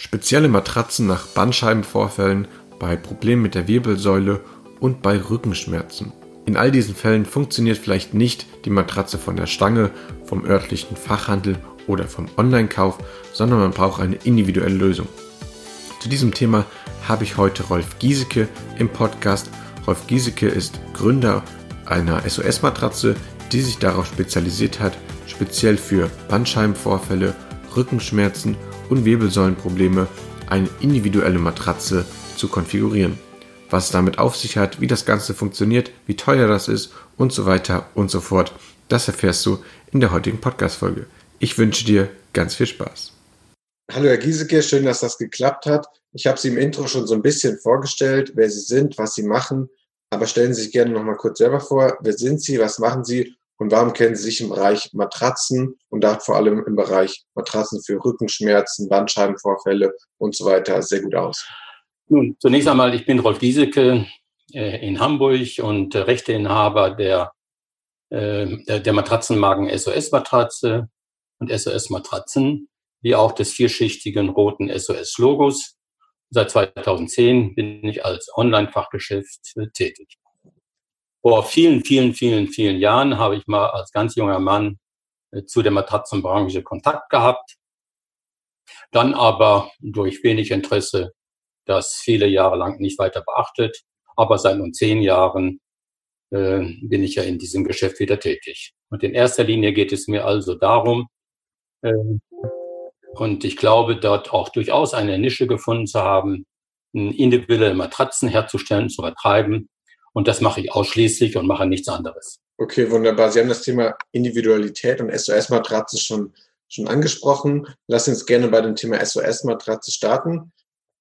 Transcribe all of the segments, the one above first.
Spezielle Matratzen nach Bandscheibenvorfällen, bei Problemen mit der Wirbelsäule und bei Rückenschmerzen. In all diesen Fällen funktioniert vielleicht nicht die Matratze von der Stange, vom örtlichen Fachhandel oder vom Online-Kauf, sondern man braucht eine individuelle Lösung. Zu diesem Thema habe ich heute Rolf Giesecke im Podcast. Rolf Giesecke ist Gründer einer SOS-Matratze, die sich darauf spezialisiert hat, speziell für Bandscheibenvorfälle, Rückenschmerzen und Wirbelsäulenprobleme eine individuelle Matratze zu konfigurieren. Was es damit auf sich hat, wie das Ganze funktioniert, wie teuer das ist und so weiter und so fort, das erfährst du in der heutigen Podcast-Folge. Ich wünsche dir ganz viel Spaß. Hallo Herr Giesecke, schön, dass das geklappt hat. Ich habe Sie im Intro schon so ein bisschen vorgestellt, wer Sie sind, was Sie machen. Aber stellen Sie sich gerne noch mal kurz selber vor. Wer sind Sie? Was machen Sie? Und warum kennen Sie sich im Bereich Matratzen und da vor allem im Bereich Matratzen für Rückenschmerzen, Bandscheibenvorfälle und so weiter sehr gut aus? Nun, zunächst einmal, ich bin Rolf Giesecke äh, in Hamburg und äh, Rechteinhaber der, äh, der, der Matratzenmarken SOS-Matratze und SOS-Matratzen, wie auch des vierschichtigen roten SOS-Logos. Seit 2010 bin ich als Online-Fachgeschäft äh, tätig. Vor vielen, vielen, vielen, vielen Jahren habe ich mal als ganz junger Mann äh, zu der Matratzenbranche Kontakt gehabt. Dann aber durch wenig Interesse das viele Jahre lang nicht weiter beachtet. Aber seit nun zehn Jahren äh, bin ich ja in diesem Geschäft wieder tätig. Und in erster Linie geht es mir also darum, äh, und ich glaube, dort auch durchaus eine Nische gefunden zu haben, individuelle Matratzen herzustellen, zu vertreiben. Und das mache ich ausschließlich und mache nichts anderes. Okay, wunderbar. Sie haben das Thema Individualität und SOS-Matratze schon, schon angesprochen. Lass uns gerne bei dem Thema SOS-Matratze starten.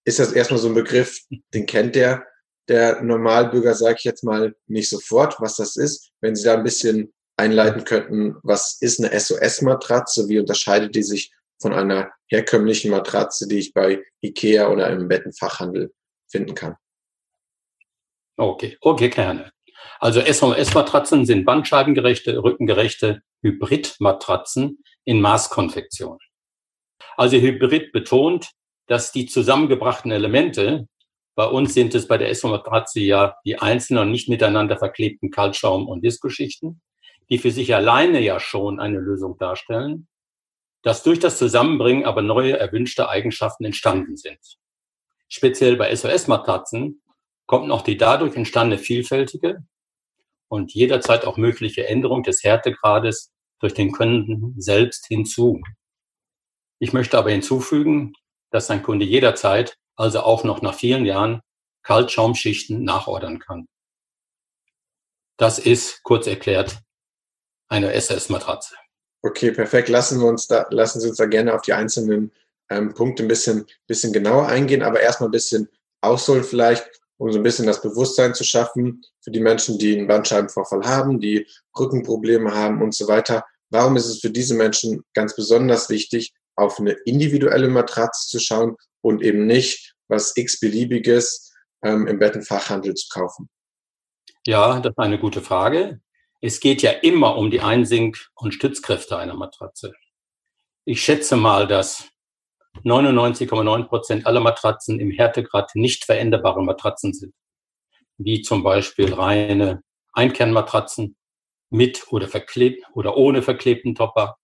Ist das erstmal so ein Begriff, den kennt der, der Normalbürger, sage ich jetzt mal, nicht sofort, was das ist. Wenn Sie da ein bisschen einleiten könnten, was ist eine SOS-Matratze? Wie unterscheidet die sich von einer herkömmlichen Matratze, die ich bei Ikea oder im Bettenfachhandel finden kann. Okay, okay, gerne. Also SOS-Matratzen sind bandscheibengerechte, rückengerechte Hybrid-Matratzen in Maßkonfektion. Also Hybrid betont, dass die zusammengebrachten Elemente, bei uns sind es bei der SO-Matratze ja die einzelnen und nicht miteinander verklebten Kaltschaum- und Diskuschichten, die für sich alleine ja schon eine Lösung darstellen, dass durch das Zusammenbringen aber neue erwünschte Eigenschaften entstanden sind. Speziell bei SOS-Matratzen kommt noch die dadurch entstandene vielfältige und jederzeit auch mögliche Änderung des Härtegrades durch den Kunden selbst hinzu. Ich möchte aber hinzufügen, dass ein Kunde jederzeit, also auch noch nach vielen Jahren, Kaltschaumschichten nachordern kann. Das ist, kurz erklärt, eine SS-Matratze. Okay, perfekt. Lassen, wir uns da, lassen Sie uns da gerne auf die einzelnen ähm, Punkte ein bisschen, bisschen genauer eingehen, aber erstmal ein bisschen ausholen vielleicht, um so ein bisschen das Bewusstsein zu schaffen für die Menschen, die einen Bandscheibenvorfall haben, die Rückenprobleme haben und so weiter. Warum ist es für diese Menschen ganz besonders wichtig, auf eine individuelle Matratze zu schauen und eben nicht was x-beliebiges ähm, im Bettenfachhandel zu kaufen? Ja, das ist eine gute Frage. Es geht ja immer um die Einsink- und Stützkräfte einer Matratze. Ich schätze mal, dass 99,9 Prozent aller Matratzen im Härtegrad nicht veränderbare Matratzen sind, wie zum Beispiel reine Einkernmatratzen mit oder verklebt oder ohne verklebten Topper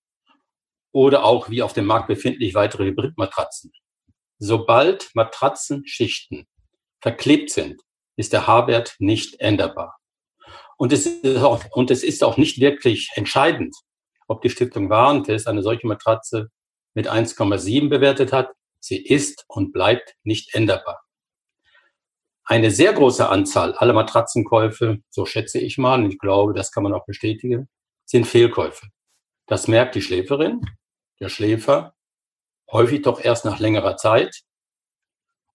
oder auch wie auf dem Markt befindlich weitere Hybridmatratzen. Sobald Matratzenschichten verklebt sind, ist der H-Wert nicht änderbar. Und es, ist auch, und es ist auch nicht wirklich entscheidend, ob die Stiftung Warentest eine solche Matratze mit 1,7 bewertet hat. Sie ist und bleibt nicht änderbar. Eine sehr große Anzahl aller Matratzenkäufe, so schätze ich mal, und ich glaube, das kann man auch bestätigen, sind Fehlkäufe. Das merkt die Schläferin, der Schläfer, häufig doch erst nach längerer Zeit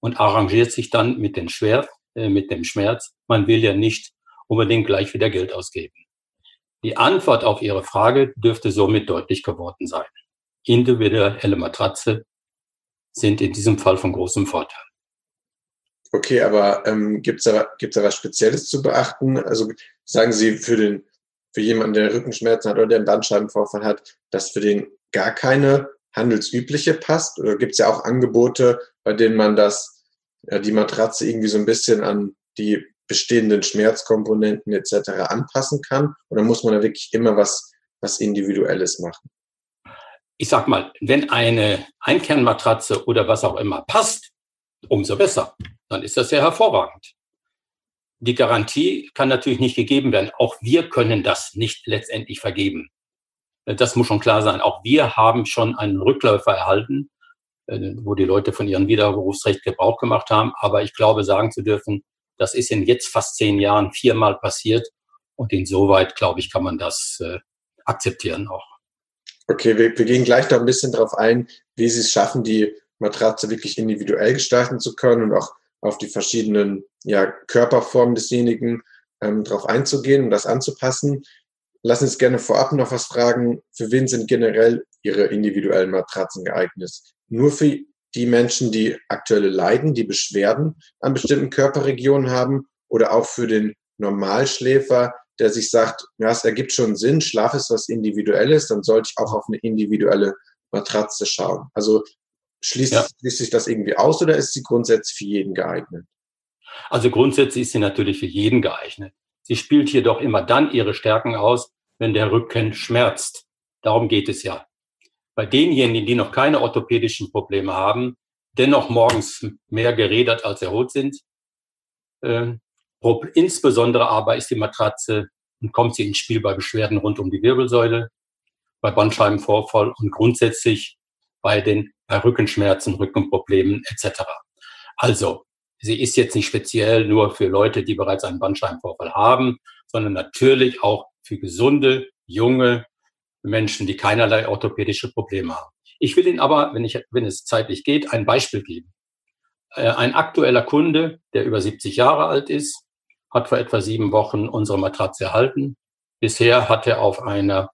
und arrangiert sich dann mit, den Schwer, äh, mit dem Schmerz. Man will ja nicht unbedingt gleich wieder Geld ausgeben. Die Antwort auf Ihre Frage dürfte somit deutlich geworden sein. Individuelle Matratze sind in diesem Fall von großem Vorteil. Okay, aber ähm, gibt es da, gibt's da was Spezielles zu beachten? Also sagen Sie für den für jemanden, der Rückenschmerzen hat oder der einen Bandscheibenvorfall hat, dass für den gar keine handelsübliche passt? Oder gibt es ja auch Angebote, bei denen man das, ja, die Matratze irgendwie so ein bisschen an die bestehenden Schmerzkomponenten etc. anpassen kann? Oder muss man da wirklich immer was, was Individuelles machen? Ich sag mal, wenn eine Einkernmatratze oder was auch immer passt, umso besser. Dann ist das ja hervorragend. Die Garantie kann natürlich nicht gegeben werden. Auch wir können das nicht letztendlich vergeben. Das muss schon klar sein. Auch wir haben schon einen Rückläufer erhalten, äh, wo die Leute von ihrem Widerrufsrecht Gebrauch gemacht haben. Aber ich glaube, sagen zu dürfen, das ist in jetzt fast zehn Jahren viermal passiert. Und insoweit, glaube ich, kann man das äh, akzeptieren auch. Okay, wir, wir gehen gleich da ein bisschen drauf ein, wie Sie es schaffen, die Matratze wirklich individuell gestalten zu können und auch auf die verschiedenen ja, Körperformen desjenigen ähm, darauf einzugehen und das anzupassen. Lass uns gerne vorab noch was fragen. Für wen sind generell Ihre individuellen Matratzen geeignet? Nur für die Menschen, die aktuelle Leiden, die Beschwerden an bestimmten Körperregionen haben oder auch für den Normalschläfer, der sich sagt, ja, es ergibt schon Sinn, Schlaf ist was Individuelles, dann sollte ich auch auf eine individuelle Matratze schauen. Also schließt, ja. schließt sich das irgendwie aus oder ist sie grundsätzlich für jeden geeignet? Also grundsätzlich ist sie natürlich für jeden geeignet. Sie spielt jedoch immer dann ihre Stärken aus, wenn der Rücken schmerzt. Darum geht es ja. Bei denjenigen, die noch keine orthopädischen Probleme haben, dennoch morgens mehr gerädert als erholt sind, äh, insbesondere aber ist die Matratze und kommt sie ins Spiel bei Beschwerden rund um die Wirbelsäule, bei Bandscheibenvorfall und grundsätzlich bei den bei Rückenschmerzen, Rückenproblemen etc. Also sie ist jetzt nicht speziell nur für Leute, die bereits einen Bandscheibenvorfall haben, sondern natürlich auch für gesunde, junge Menschen, die keinerlei orthopädische Probleme haben. Ich will Ihnen aber, wenn, ich, wenn es zeitlich geht, ein Beispiel geben. Äh, ein aktueller Kunde, der über 70 Jahre alt ist, hat vor etwa sieben Wochen unsere Matratze erhalten. Bisher hat er auf einer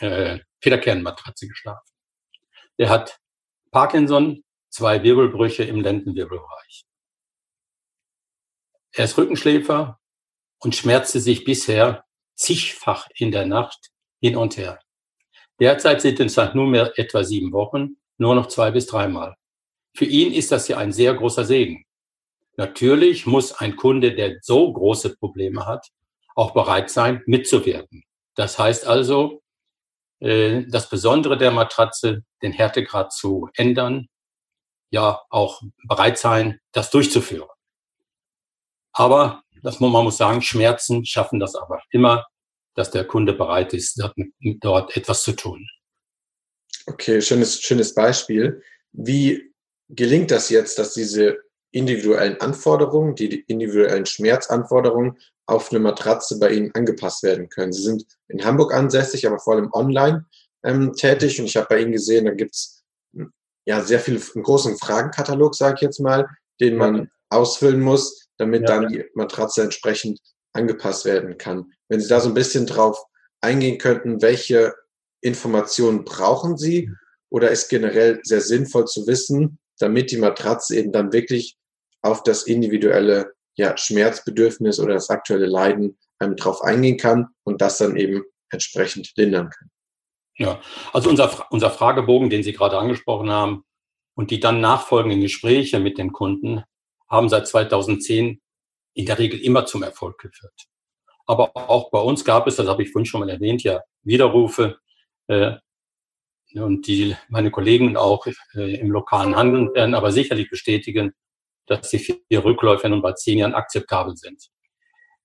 äh, Federkernmatratze geschlafen. Der hat Parkinson, zwei Wirbelbrüche im Lendenwirbelbereich. Er ist Rückenschläfer und schmerzte sich bisher zigfach in der Nacht hin und her. Derzeit sind es nach nunmehr etwa sieben Wochen nur noch zwei bis dreimal. Für ihn ist das ja ein sehr großer Segen. Natürlich muss ein Kunde, der so große Probleme hat, auch bereit sein, mitzuwirken. Das heißt also, äh, das Besondere der Matratze, den Härtegrad zu ändern, ja auch bereit sein, das durchzuführen. Aber das, man muss sagen, Schmerzen schaffen das aber immer, dass der Kunde bereit ist, dort etwas zu tun. Okay, schönes, schönes Beispiel. Wie gelingt das jetzt, dass diese individuellen Anforderungen, die individuellen Schmerzanforderungen auf eine Matratze bei Ihnen angepasst werden können? Sie sind in Hamburg ansässig, aber vor allem online ähm, tätig und ich habe bei Ihnen gesehen, da gibt's ja sehr viel, einen großen Fragenkatalog, sage ich jetzt mal, den man ausfüllen muss, damit ja. dann die Matratze entsprechend angepasst werden kann. Wenn Sie da so ein bisschen drauf eingehen könnten, welche Informationen brauchen Sie oder ist generell sehr sinnvoll zu wissen, damit die Matratze eben dann wirklich auf das individuelle ja, Schmerzbedürfnis oder das aktuelle Leiden ähm, drauf eingehen kann und das dann eben entsprechend lindern kann. Ja, also unser, unser Fragebogen, den Sie gerade angesprochen haben, und die dann nachfolgenden Gespräche mit den Kunden haben seit 2010 in der Regel immer zum Erfolg geführt. Aber auch bei uns gab es, das habe ich vorhin schon mal erwähnt, ja Widerrufe. Äh, und die meine Kollegen auch äh, im lokalen Handeln werden aber sicherlich bestätigen, dass die vier Rückläufe nun bei zehn Jahren akzeptabel sind.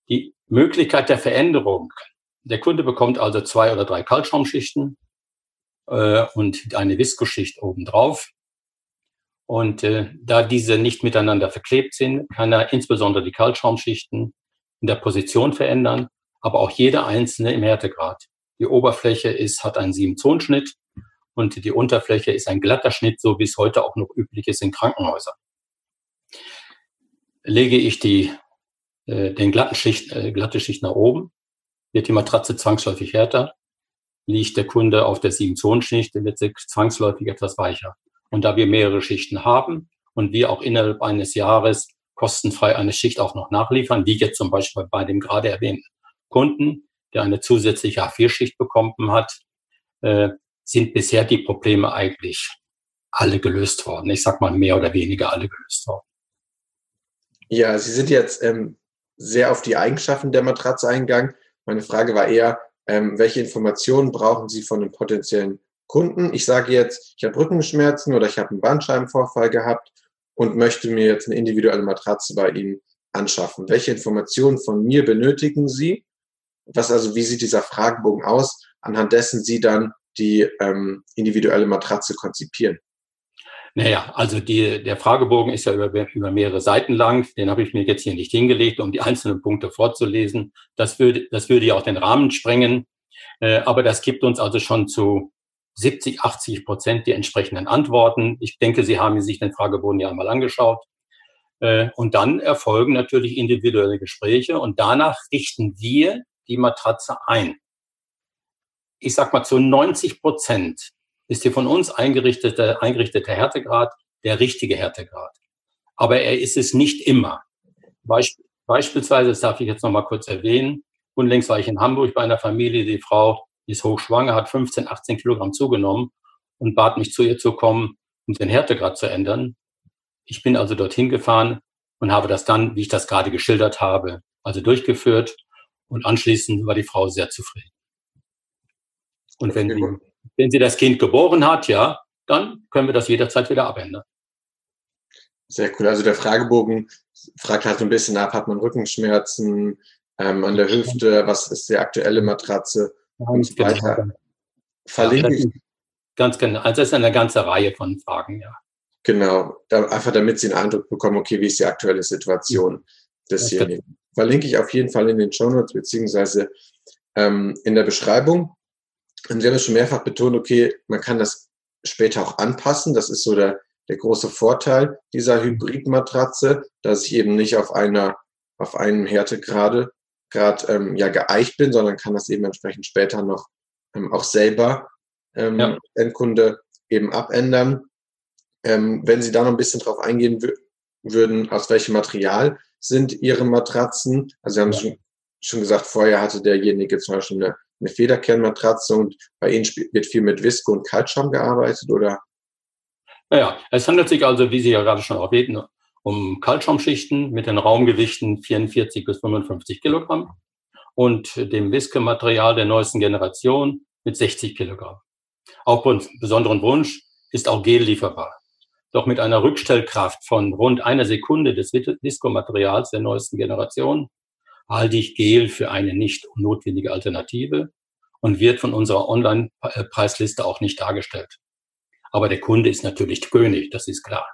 Die Möglichkeit der Veränderung. Der Kunde bekommt also zwei oder drei Kaltschaumschichten äh, und eine Viskoschicht obendrauf. Und äh, da diese nicht miteinander verklebt sind, kann er insbesondere die Kaltschaumschichten in der Position verändern, aber auch jede einzelne im Härtegrad. Die Oberfläche ist, hat einen Sieben-Zonen-Schnitt und die Unterfläche ist ein glatter Schnitt, so wie es heute auch noch üblich ist in Krankenhäusern. Lege ich die, äh, den glatten Schicht, äh, glatte Schicht nach oben, wird die Matratze zwangsläufig härter. Liegt der Kunde auf der Sieben-Zonen-Schicht, wird sie zwangsläufig etwas weicher. Und da wir mehrere Schichten haben und wir auch innerhalb eines Jahres kostenfrei eine Schicht auch noch nachliefern, wie jetzt zum Beispiel bei dem gerade erwähnten Kunden, der eine zusätzliche A4-Schicht bekommen hat, äh, sind bisher die Probleme eigentlich alle gelöst worden. Ich sag mal mehr oder weniger alle gelöst worden. Ja, Sie sind jetzt ähm, sehr auf die Eigenschaften der Matratze eingegangen. Meine Frage war eher, ähm, welche Informationen brauchen Sie von einem potenziellen Kunden? Ich sage jetzt, ich habe Rückenschmerzen oder ich habe einen Bandscheibenvorfall gehabt und möchte mir jetzt eine individuelle Matratze bei Ihnen anschaffen. Welche Informationen von mir benötigen Sie? Was also, wie sieht dieser Fragebogen aus, anhand dessen Sie dann die ähm, individuelle Matratze konzipieren? Naja, also die, der Fragebogen ist ja über, über mehrere Seiten lang. Den habe ich mir jetzt hier nicht hingelegt, um die einzelnen Punkte vorzulesen. Das würde, das würde ja auch den Rahmen sprengen. Äh, aber das gibt uns also schon zu 70, 80 Prozent die entsprechenden Antworten. Ich denke, Sie haben sich den Fragebogen ja einmal angeschaut. Äh, und dann erfolgen natürlich individuelle Gespräche und danach richten wir die Matratze ein. Ich sag mal, zu 90 Prozent ist die von uns eingerichtete, eingerichtete Härtegrad der richtige Härtegrad. Aber er ist es nicht immer. Beisp beispielsweise, das darf ich jetzt noch mal kurz erwähnen, unlängst war ich in Hamburg bei einer Familie, die Frau ist hochschwanger, hat 15, 18 Kilogramm zugenommen und bat mich zu ihr zu kommen, um den Härtegrad zu ändern. Ich bin also dorthin gefahren und habe das dann, wie ich das gerade geschildert habe, also durchgeführt und anschließend war die Frau sehr zufrieden. Und wenn sie, wenn sie das Kind geboren hat, ja, dann können wir das jederzeit wieder abändern. Sehr cool. Also der Fragebogen fragt halt so ein bisschen ab, hat man Rückenschmerzen ähm, an der Hüfte, was ist die aktuelle Matratze und so genau. weiter. Verlinke ja, ich. Ganz genau. Also es ist eine ganze Reihe von Fragen, ja. Genau. Da, einfach damit Sie einen Eindruck bekommen, okay, wie ist die aktuelle Situation desjenigen. Verlinke ich auf jeden Fall in den Show Notes beziehungsweise ähm, in der Beschreibung. Und Sie haben es schon mehrfach betont, okay, man kann das später auch anpassen. Das ist so der, der große Vorteil dieser Hybridmatratze, dass ich eben nicht auf einer, auf einem Härtegrade gerade ähm, ja geeicht bin, sondern kann das eben entsprechend später noch ähm, auch selber ähm, ja. Endkunde eben abändern. Ähm, wenn Sie da noch ein bisschen drauf eingehen würden, aus welchem Material sind Ihre Matratzen? Also Sie haben ja. schon, schon gesagt, vorher hatte derjenige zum Beispiel eine, eine Federkernmatratze und bei Ihnen wird viel mit Visco und Kaltschaum gearbeitet, oder? Naja, es handelt sich also, wie Sie ja gerade schon erwähnten, um Kaltschaumschichten mit den Raumgewichten 44 bis 55 Kilogramm und dem Wiske-Material der neuesten Generation mit 60 Kilogramm. Auf besonderen Wunsch ist auch Gel lieferbar. Doch mit einer Rückstellkraft von rund einer Sekunde des Visco-Materials der neuesten Generation halte ich Gel für eine nicht notwendige Alternative und wird von unserer Online-Preisliste auch nicht dargestellt. Aber der Kunde ist natürlich König, das ist klar.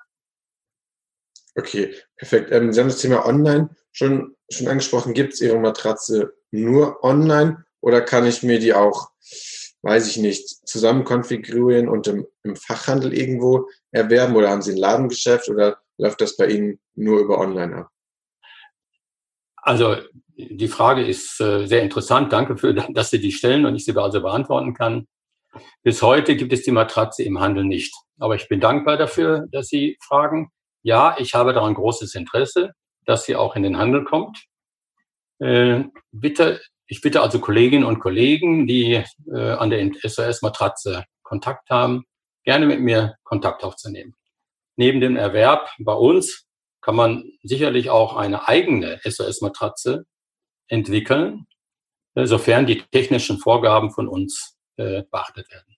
Okay, perfekt. Ähm, Sie haben das Thema Online schon, schon angesprochen. Gibt es Ihre Matratze nur online oder kann ich mir die auch, weiß ich nicht, zusammen konfigurieren und im, im Fachhandel irgendwo erwerben oder haben Sie ein Ladengeschäft oder läuft das bei Ihnen nur über online ab? Also die Frage ist äh, sehr interessant. Danke für, dass Sie die stellen und ich sie also beantworten kann. Bis heute gibt es die Matratze im Handel nicht. Aber ich bin dankbar dafür, dass Sie fragen ja, ich habe daran großes Interesse, dass sie auch in den Handel kommt. Äh, bitte, ich bitte also Kolleginnen und Kollegen, die äh, an der SOS-Matratze Kontakt haben, gerne mit mir Kontakt aufzunehmen. Neben dem Erwerb bei uns kann man sicherlich auch eine eigene SOS-Matratze entwickeln, äh, sofern die technischen Vorgaben von uns äh, beachtet werden.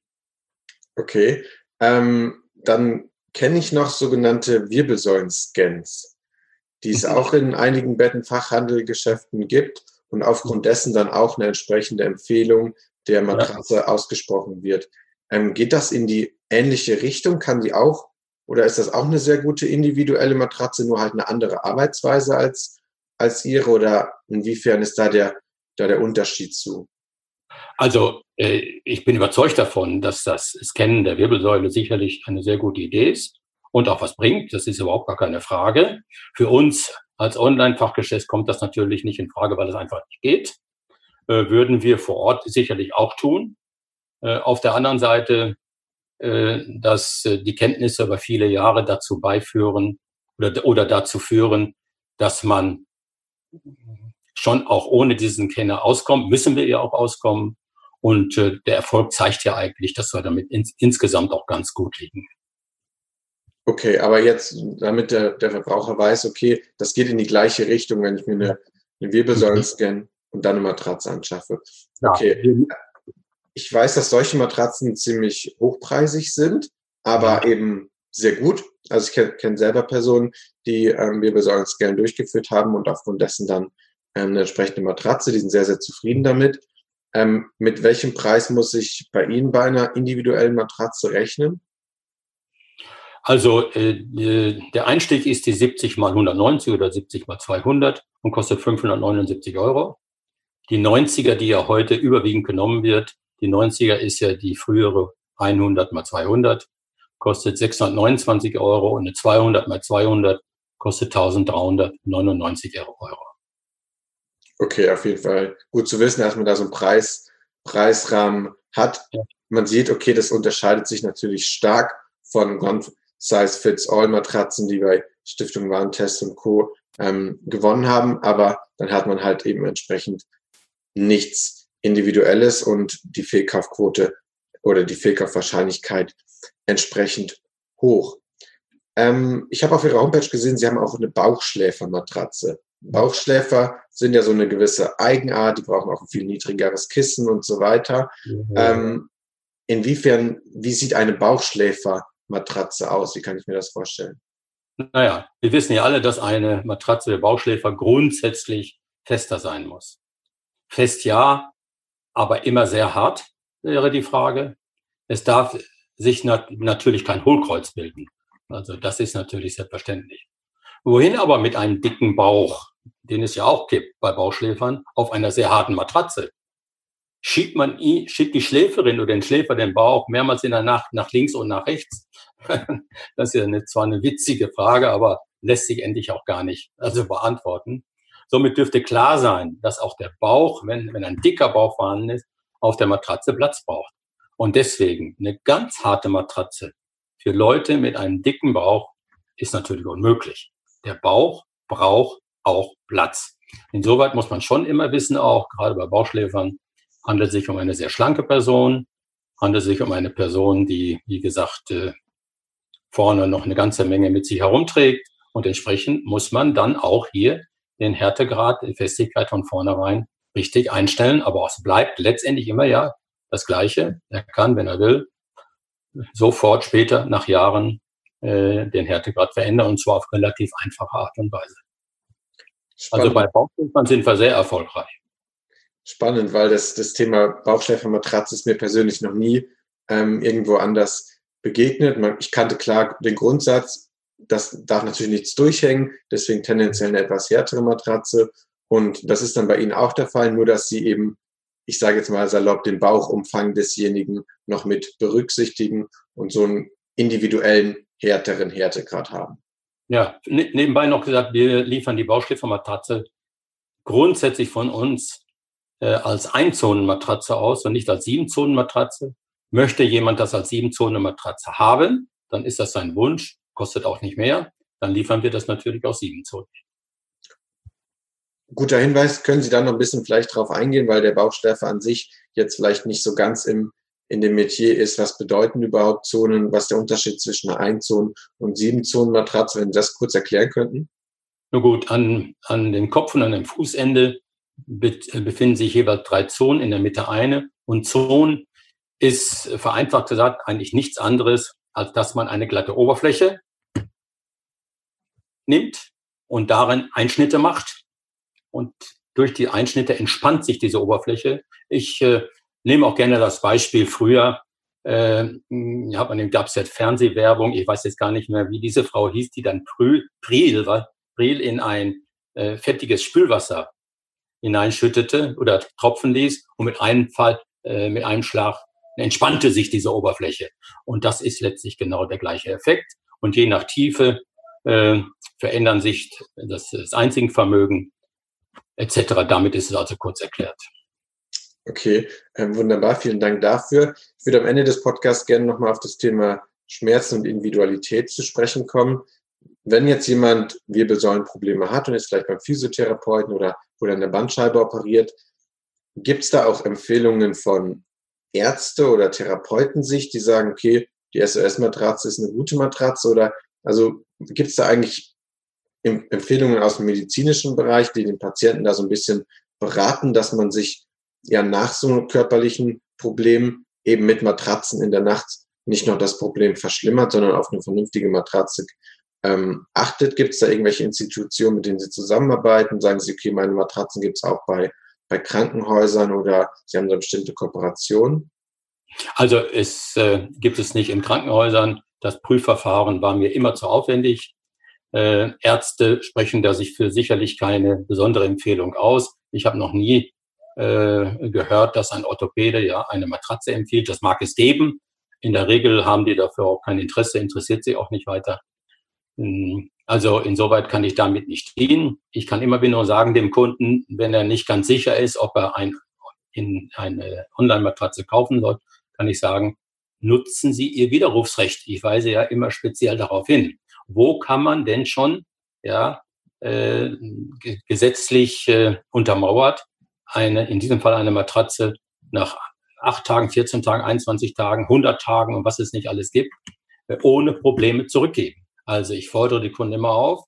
Okay, ähm, dann kenne ich noch sogenannte Wirbelsäulen-Scans, die es mhm. auch in einigen Bettenfachhandelgeschäften gibt und aufgrund dessen dann auch eine entsprechende Empfehlung der Matratze ja. ausgesprochen wird. Ähm, geht das in die ähnliche Richtung? Kann die auch, oder ist das auch eine sehr gute individuelle Matratze, nur halt eine andere Arbeitsweise als, als ihre? Oder inwiefern ist da der, da der Unterschied zu? Also äh, ich bin überzeugt davon, dass das Scannen der Wirbelsäule sicherlich eine sehr gute Idee ist und auch was bringt. Das ist überhaupt gar keine Frage. Für uns als Online-Fachgeschäft kommt das natürlich nicht in Frage, weil es einfach nicht geht. Äh, würden wir vor Ort sicherlich auch tun. Äh, auf der anderen Seite, dass die Kenntnisse über viele Jahre dazu beiführen oder, oder dazu führen, dass man schon auch ohne diesen Kenner auskommt, müssen wir ja auch auskommen Und äh, der Erfolg zeigt ja eigentlich, dass wir damit ins, insgesamt auch ganz gut liegen. Okay, aber jetzt, damit der, der Verbraucher weiß, okay, das geht in die gleiche Richtung, wenn ich mir eine, eine Wirbelsäulen mhm. und dann eine Matratze anschaffe. Okay. Ja. Ich weiß, dass solche Matratzen ziemlich hochpreisig sind, aber eben sehr gut. Also ich kenne kenn selber Personen, die ähm, Wirbelsäulenscan durchgeführt haben und aufgrund dessen dann ähm, eine entsprechende Matratze, die sind sehr, sehr zufrieden damit. Ähm, mit welchem Preis muss ich bei Ihnen bei einer individuellen Matratze rechnen? Also äh, äh der Einstieg ist die 70 mal 190 oder 70 mal 200 und kostet 579 Euro. Die 90er, die ja heute überwiegend genommen wird, die 90er ist ja die frühere 100 mal 200, kostet 629 Euro und eine 200 mal 200 kostet 1399 Euro. Okay, auf jeden Fall gut zu wissen, dass man da so einen Preis, Preisrahmen hat. Ja. Man sieht, okay, das unterscheidet sich natürlich stark von One-Size-Fits-All-Matratzen, die bei Stiftung Warentest und Co. Ähm, gewonnen haben, aber dann hat man halt eben entsprechend nichts Individuelles und die Fehlkaufquote oder die Fehlkaufwahrscheinlichkeit entsprechend hoch. Ähm, ich habe auf Ihrer Homepage gesehen, Sie haben auch eine Bauchschläfermatratze. Bauchschläfer sind ja so eine gewisse Eigenart, die brauchen auch ein viel niedrigeres Kissen und so weiter. Mhm. Ähm, inwiefern, wie sieht eine Bauchschläfermatratze aus? Wie kann ich mir das vorstellen? Naja, wir wissen ja alle, dass eine Matratze der Bauchschläfer grundsätzlich fester sein muss. Fest ja, aber immer sehr hart wäre die Frage. Es darf sich nat natürlich kein Hohlkreuz bilden. Also das ist natürlich selbstverständlich. Wohin aber mit einem dicken Bauch, den es ja auch gibt bei Bauchschläfern, auf einer sehr harten Matratze? Schiebt man ihn, schiebt die Schläferin oder den Schläfer den Bauch mehrmals in der Nacht nach links und nach rechts? das ist ja eine, zwar eine witzige Frage, aber lässt sich endlich auch gar nicht also beantworten. Somit dürfte klar sein, dass auch der Bauch, wenn, wenn ein dicker Bauch vorhanden ist, auf der Matratze Platz braucht. Und deswegen eine ganz harte Matratze für Leute mit einem dicken Bauch ist natürlich unmöglich. Der Bauch braucht auch Platz. Insoweit muss man schon immer wissen, auch gerade bei Bauchschläfern, handelt es sich um eine sehr schlanke Person, handelt es sich um eine Person, die, wie gesagt, äh, vorne noch eine ganze Menge mit sich herumträgt. Und entsprechend muss man dann auch hier den Härtegrad, die Festigkeit von vornherein richtig einstellen. Aber es bleibt letztendlich immer ja das Gleiche. Er kann, wenn er will, sofort später nach Jahren äh, den Härtegrad verändern und zwar auf relativ einfache Art und Weise. Spannend. Also bei Bauchschläfern sind wir sehr erfolgreich. Spannend, weil das, das Thema Bauchschläfermatratze ist mir persönlich noch nie ähm, irgendwo anders begegnet. Ich kannte klar den Grundsatz, das darf natürlich nichts durchhängen, deswegen tendenziell eine etwas härtere Matratze. Und das ist dann bei Ihnen auch der Fall, nur dass Sie eben ich sage jetzt mal salopp, den Bauchumfang desjenigen noch mit berücksichtigen und so einen individuellen, härteren Härtegrad haben. Ja, ne, nebenbei noch gesagt, wir liefern die Bauschläfermatratze grundsätzlich von uns äh, als Einzonenmatratze aus und nicht als Siebenzonenmatratze. Möchte jemand das als Siebenzonenmatratze haben, dann ist das sein Wunsch, kostet auch nicht mehr. Dann liefern wir das natürlich auch siebenzonig guter Hinweis. Können Sie da noch ein bisschen vielleicht drauf eingehen, weil der Bauchschläfer an sich jetzt vielleicht nicht so ganz im, in dem Metier ist. Was bedeuten überhaupt Zonen? Was der Unterschied zwischen einer Einzonen- und Siebenzonen-Matratze? Wenn Sie das kurz erklären könnten. Na gut, an, an dem Kopf und an dem Fußende befinden sich jeweils drei Zonen, in der Mitte eine. Und Zonen ist vereinfacht gesagt eigentlich nichts anderes, als dass man eine glatte Oberfläche nimmt und darin Einschnitte macht und durch die Einschnitte entspannt sich diese Oberfläche. Ich äh, nehme auch gerne das Beispiel früher. Äh, ja, gab es jetzt Fernsehwerbung. Ich weiß jetzt gar nicht mehr, wie diese Frau hieß, die dann Pril, Pril, Pril in ein äh, fettiges Spülwasser hineinschüttete oder tropfen ließ und mit einem Fall, äh, mit einem Schlag entspannte sich diese Oberfläche. Und das ist letztlich genau der gleiche Effekt. Und je nach Tiefe äh, verändern sich das, das Einzigenvermögen etc. Damit ist es also kurz erklärt. Okay, ähm, wunderbar, vielen Dank dafür. Ich würde am Ende des Podcasts gerne nochmal auf das Thema Schmerzen und Individualität zu sprechen kommen. Wenn jetzt jemand Wirbelsäulenprobleme hat und ist vielleicht beim Physiotherapeuten oder wurde an der Bandscheibe operiert, gibt es da auch Empfehlungen von Ärzte oder Therapeutensicht, die sagen, okay, die SOS-Matratze ist eine gute Matratze oder also gibt es da eigentlich Empfehlungen aus dem medizinischen Bereich, die den Patienten da so ein bisschen beraten, dass man sich ja nach so einem körperlichen Problem eben mit Matratzen in der Nacht nicht noch das Problem verschlimmert, sondern auf eine vernünftige Matratze ähm, achtet. Gibt es da irgendwelche Institutionen, mit denen Sie zusammenarbeiten? Sagen Sie, okay, meine Matratzen gibt es auch bei, bei Krankenhäusern oder Sie haben da bestimmte Kooperationen? Also es äh, gibt es nicht in Krankenhäusern. Das Prüfverfahren war mir immer zu aufwendig. Äh, Ärzte sprechen da sich für sicherlich keine besondere Empfehlung aus. Ich habe noch nie äh, gehört, dass ein Orthopäde ja eine Matratze empfiehlt. Das mag es geben. In der Regel haben die dafür auch kein Interesse, interessiert sie auch nicht weiter. Hm, also insoweit kann ich damit nicht dienen. Ich kann immer wieder nur sagen dem Kunden, wenn er nicht ganz sicher ist, ob er ein, in eine Online-Matratze kaufen soll, kann ich sagen, nutzen Sie Ihr Widerrufsrecht. Ich weise ja immer speziell darauf hin. Wo kann man denn schon ja, äh, gesetzlich äh, untermauert eine, in diesem Fall eine Matratze nach acht Tagen, 14 Tagen, 21 Tagen, 100 Tagen und was es nicht alles gibt, äh, ohne Probleme zurückgeben. Also ich fordere die Kunden immer auf,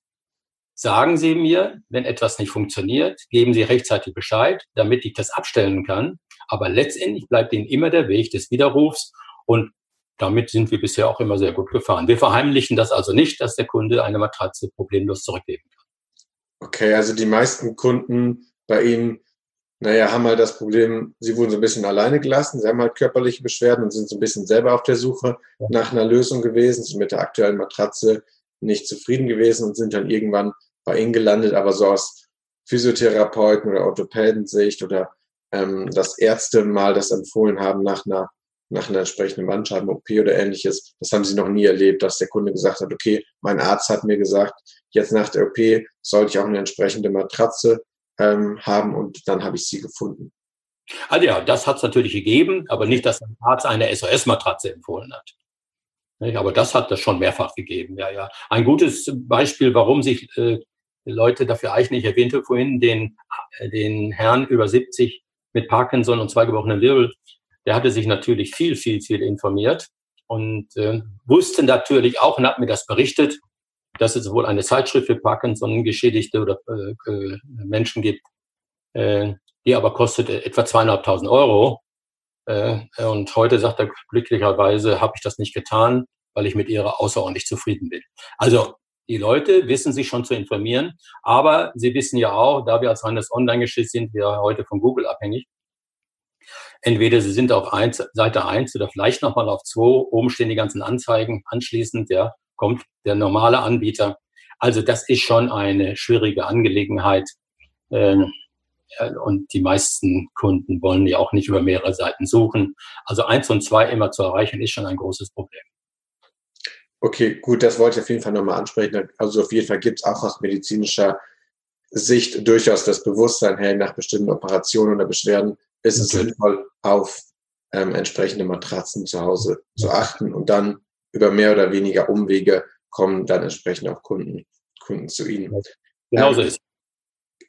sagen Sie mir, wenn etwas nicht funktioniert, geben Sie rechtzeitig Bescheid, damit ich das abstellen kann. Aber letztendlich bleibt Ihnen immer der Weg des Widerrufs und damit sind wir bisher auch immer sehr gut gefahren. Wir verheimlichen das also nicht, dass der Kunde eine Matratze problemlos zurückgeben kann. Okay, also die meisten Kunden bei Ihnen, naja, haben halt das Problem, sie wurden so ein bisschen alleine gelassen, sie haben halt körperliche Beschwerden und sind so ein bisschen selber auf der Suche nach einer Lösung gewesen, sind mit der aktuellen Matratze nicht zufrieden gewesen und sind dann irgendwann bei Ihnen gelandet, aber so aus Physiotherapeuten oder Orthopädensicht oder ähm, dass Ärzte mal das empfohlen haben nach einer nach einer entsprechenden Bandscheiben-OP oder ähnliches. Das haben sie noch nie erlebt, dass der Kunde gesagt hat, okay, mein Arzt hat mir gesagt, jetzt nach der OP sollte ich auch eine entsprechende Matratze ähm, haben und dann habe ich sie gefunden. Also ja, das hat es natürlich gegeben, aber nicht, dass ein Arzt eine SOS-Matratze empfohlen hat. Aber das hat es schon mehrfach gegeben, ja, ja. Ein gutes Beispiel, warum sich äh, Leute dafür eichen, ich erwähnte vorhin den, äh, den Herrn über 70 mit Parkinson und zwei gebrochenen Wirbel, der hatte sich natürlich viel, viel, viel informiert und äh, wusste natürlich auch und hat mir das berichtet, dass es wohl eine Zeitschrift für Parkinson-Geschädigte oder äh, äh, Menschen gibt, äh, die aber kostet etwa zweieinhalbtausend Euro. Äh, und heute sagt er, glücklicherweise habe ich das nicht getan, weil ich mit ihrer außerordentlich zufrieden bin. Also die Leute wissen sich schon zu informieren, aber sie wissen ja auch, da wir als reines Online-Geschäft sind, wir heute von Google abhängig, Entweder Sie sind auf eins, Seite 1 oder vielleicht nochmal auf 2. Oben stehen die ganzen Anzeigen. Anschließend ja, kommt der normale Anbieter. Also das ist schon eine schwierige Angelegenheit. Ähm, und die meisten Kunden wollen ja auch nicht über mehrere Seiten suchen. Also eins und zwei immer zu erreichen, ist schon ein großes Problem. Okay, gut, das wollte ich auf jeden Fall nochmal ansprechen. Also auf jeden Fall gibt es auch aus medizinischer Sicht durchaus das Bewusstsein, hey, nach bestimmten Operationen oder Beschwerden ist es sinnvoll, auf ähm, entsprechende Matratzen zu Hause zu achten und dann über mehr oder weniger Umwege kommen dann entsprechend auch Kunden, Kunden zu Ihnen. Genauso ähm, ist.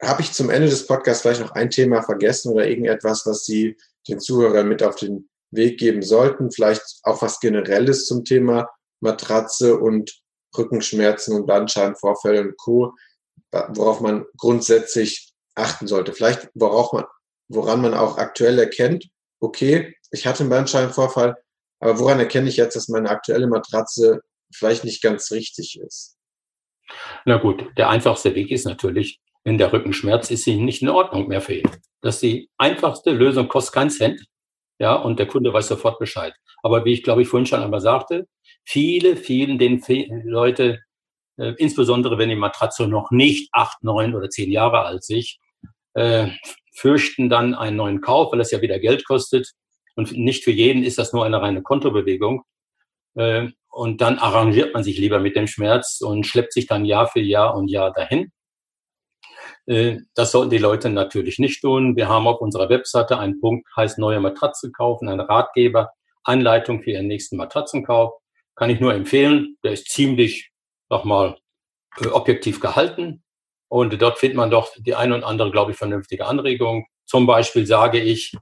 Habe ich zum Ende des Podcasts vielleicht noch ein Thema vergessen oder irgendetwas, was Sie den Zuhörern mit auf den Weg geben sollten? Vielleicht auch was Generelles zum Thema Matratze und Rückenschmerzen und Bandscheibenvorfälle und Co., worauf man grundsätzlich achten sollte. Vielleicht worauf man, woran man auch aktuell erkennt, okay, ich hatte einen Bandscheibenvorfall, aber woran erkenne ich jetzt, dass meine aktuelle Matratze vielleicht nicht ganz richtig ist? Na gut, der einfachste Weg ist natürlich, wenn der Rückenschmerz ist, sie nicht in Ordnung mehr für ihn. Das ist die einfachste Lösung, kostet keinen Cent. Ja, und der Kunde weiß sofort Bescheid. Aber wie ich glaube ich vorhin schon einmal sagte, viele, vielen den Leute, äh, insbesondere wenn die Matratze noch nicht acht, neun oder zehn Jahre alt ist, äh, fürchten dann einen neuen Kauf, weil es ja wieder Geld kostet. Und nicht für jeden ist das nur eine reine Kontobewegung. Äh, und dann arrangiert man sich lieber mit dem Schmerz und schleppt sich dann Jahr für Jahr und Jahr dahin. Äh, das sollten die Leute natürlich nicht tun. Wir haben auf unserer Webseite einen Punkt, heißt neue Matratze kaufen, einen Ratgeber, Anleitung für Ihren nächsten Matratzenkauf. Kann ich nur empfehlen. Der ist ziemlich, nochmal, äh, objektiv gehalten. Und dort findet man doch die ein und andere, glaube ich, vernünftige Anregung. Zum Beispiel sage ich,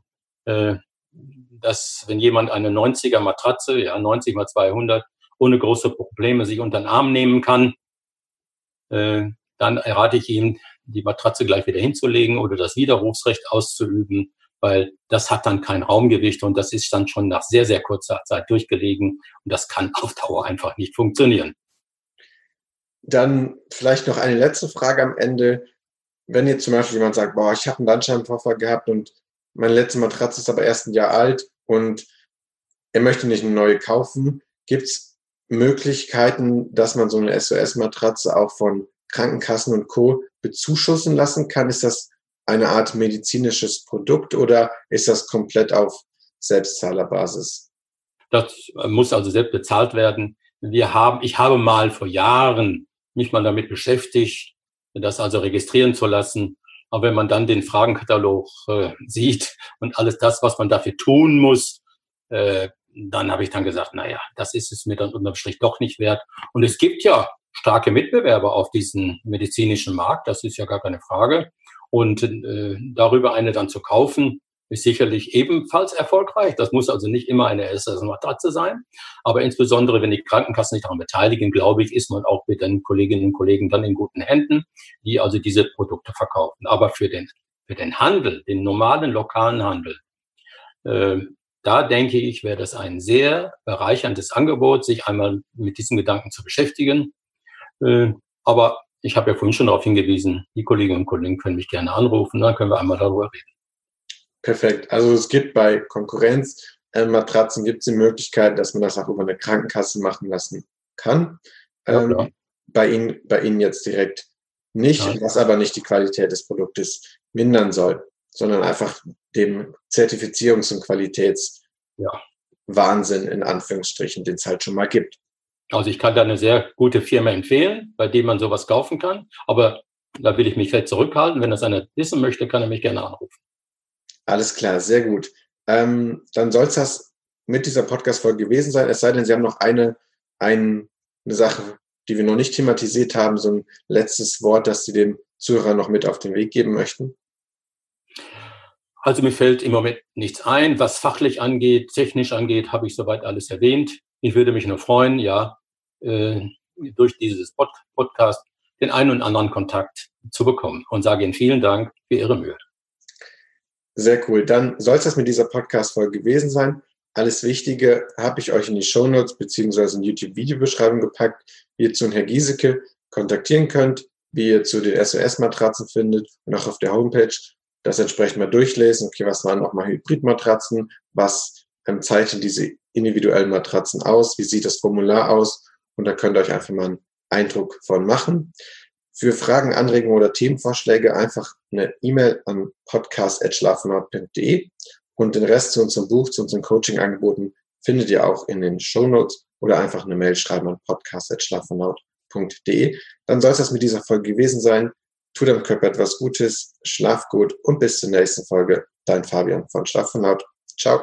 dass wenn jemand eine 90er Matratze, ja 90 mal 200, ohne große Probleme sich unter den Arm nehmen kann, äh, dann errate ich ihm, die Matratze gleich wieder hinzulegen oder das Widerrufsrecht auszuüben, weil das hat dann kein Raumgewicht und das ist dann schon nach sehr, sehr kurzer Zeit durchgelegen und das kann auf Dauer einfach nicht funktionieren. Dann vielleicht noch eine letzte Frage am Ende. Wenn jetzt zum Beispiel jemand sagt, boah, ich habe einen Bandscheibenvorfall gehabt und meine letzte Matratze ist aber erst ein Jahr alt und er möchte nicht eine neue kaufen, gibt es Möglichkeiten, dass man so eine SOS-Matratze auch von Krankenkassen und Co. bezuschussen lassen kann? Ist das eine Art medizinisches Produkt oder ist das komplett auf Selbstzahlerbasis? Das muss also selbst bezahlt werden. Wir haben, ich habe mal vor Jahren mich mal damit beschäftigt, das also registrieren zu lassen. Aber wenn man dann den Fragenkatalog äh, sieht und alles das, was man dafür tun muss, äh, dann habe ich dann gesagt, naja, das ist es mir dann unterm Strich doch nicht wert. Und es gibt ja starke Mitbewerber auf diesem medizinischen Markt, das ist ja gar keine Frage. Und äh, darüber eine dann zu kaufen, ist sicherlich ebenfalls erfolgreich. Das muss also nicht immer eine SS-Matratze sein. Aber insbesondere, wenn die Krankenkassen sich daran beteiligen, glaube ich, ist man auch mit den Kolleginnen und Kollegen dann in guten Händen, die also diese Produkte verkaufen. Aber für den, für den Handel, den normalen lokalen Handel, äh, da denke ich, wäre das ein sehr bereicherndes Angebot, sich einmal mit diesen Gedanken zu beschäftigen. Äh, aber ich habe ja vorhin schon darauf hingewiesen, die Kolleginnen und Kollegen können mich gerne anrufen, dann können wir einmal darüber reden. Perfekt. Also es gibt bei Konkurrenzmatratzen äh, gibt es die Möglichkeit, dass man das auch über eine Krankenkasse machen lassen kann. Ja, ähm, bei Ihnen, bei Ihnen jetzt direkt nicht, ja. was aber nicht die Qualität des Produktes mindern soll, sondern einfach dem Zertifizierungs- und Qualitätswahnsinn ja. in Anführungsstrichen, den es halt schon mal gibt. Also ich kann da eine sehr gute Firma empfehlen, bei dem man sowas kaufen kann. Aber da will ich mich vielleicht zurückhalten. Wenn das einer wissen möchte, kann er mich gerne anrufen. Alles klar, sehr gut. Ähm, dann soll es das mit dieser Podcast-Folge gewesen sein. Es sei denn, Sie haben noch eine, ein, eine Sache, die wir noch nicht thematisiert haben, so ein letztes Wort, das Sie dem Zuhörer noch mit auf den Weg geben möchten. Also mir fällt im Moment nichts ein. Was fachlich angeht, technisch angeht, habe ich soweit alles erwähnt. Ich würde mich nur freuen, ja, äh, durch dieses Pod Podcast den einen und anderen Kontakt zu bekommen und sage Ihnen vielen Dank für Ihre Mühe. Sehr cool. Dann soll es das mit dieser Podcast-Folge gewesen sein. Alles Wichtige habe ich euch in die Show Notes beziehungsweise in die YouTube-Videobeschreibung gepackt, wie ihr zu Herrn Giesecke kontaktieren könnt, wie ihr zu den SOS-Matratzen findet und auch auf der Homepage das entsprechend mal durchlesen. Okay, was waren nochmal Hybrid-Matratzen? Was ähm, zeichnen diese individuellen Matratzen aus? Wie sieht das Formular aus? Und da könnt ihr euch einfach mal einen Eindruck von machen. Für Fragen, Anregungen oder Themenvorschläge einfach eine E-Mail an podcast.schlafenhaut.de und den Rest zu unserem Buch, zu unseren Coaching-Angeboten findet ihr auch in den Show Notes oder einfach eine Mail schreiben an podcast.schlafenhaut.de. Dann soll es das mit dieser Folge gewesen sein. Tu deinem Körper etwas Gutes, schlaf gut und bis zur nächsten Folge. Dein Fabian von Schlaf Ciao.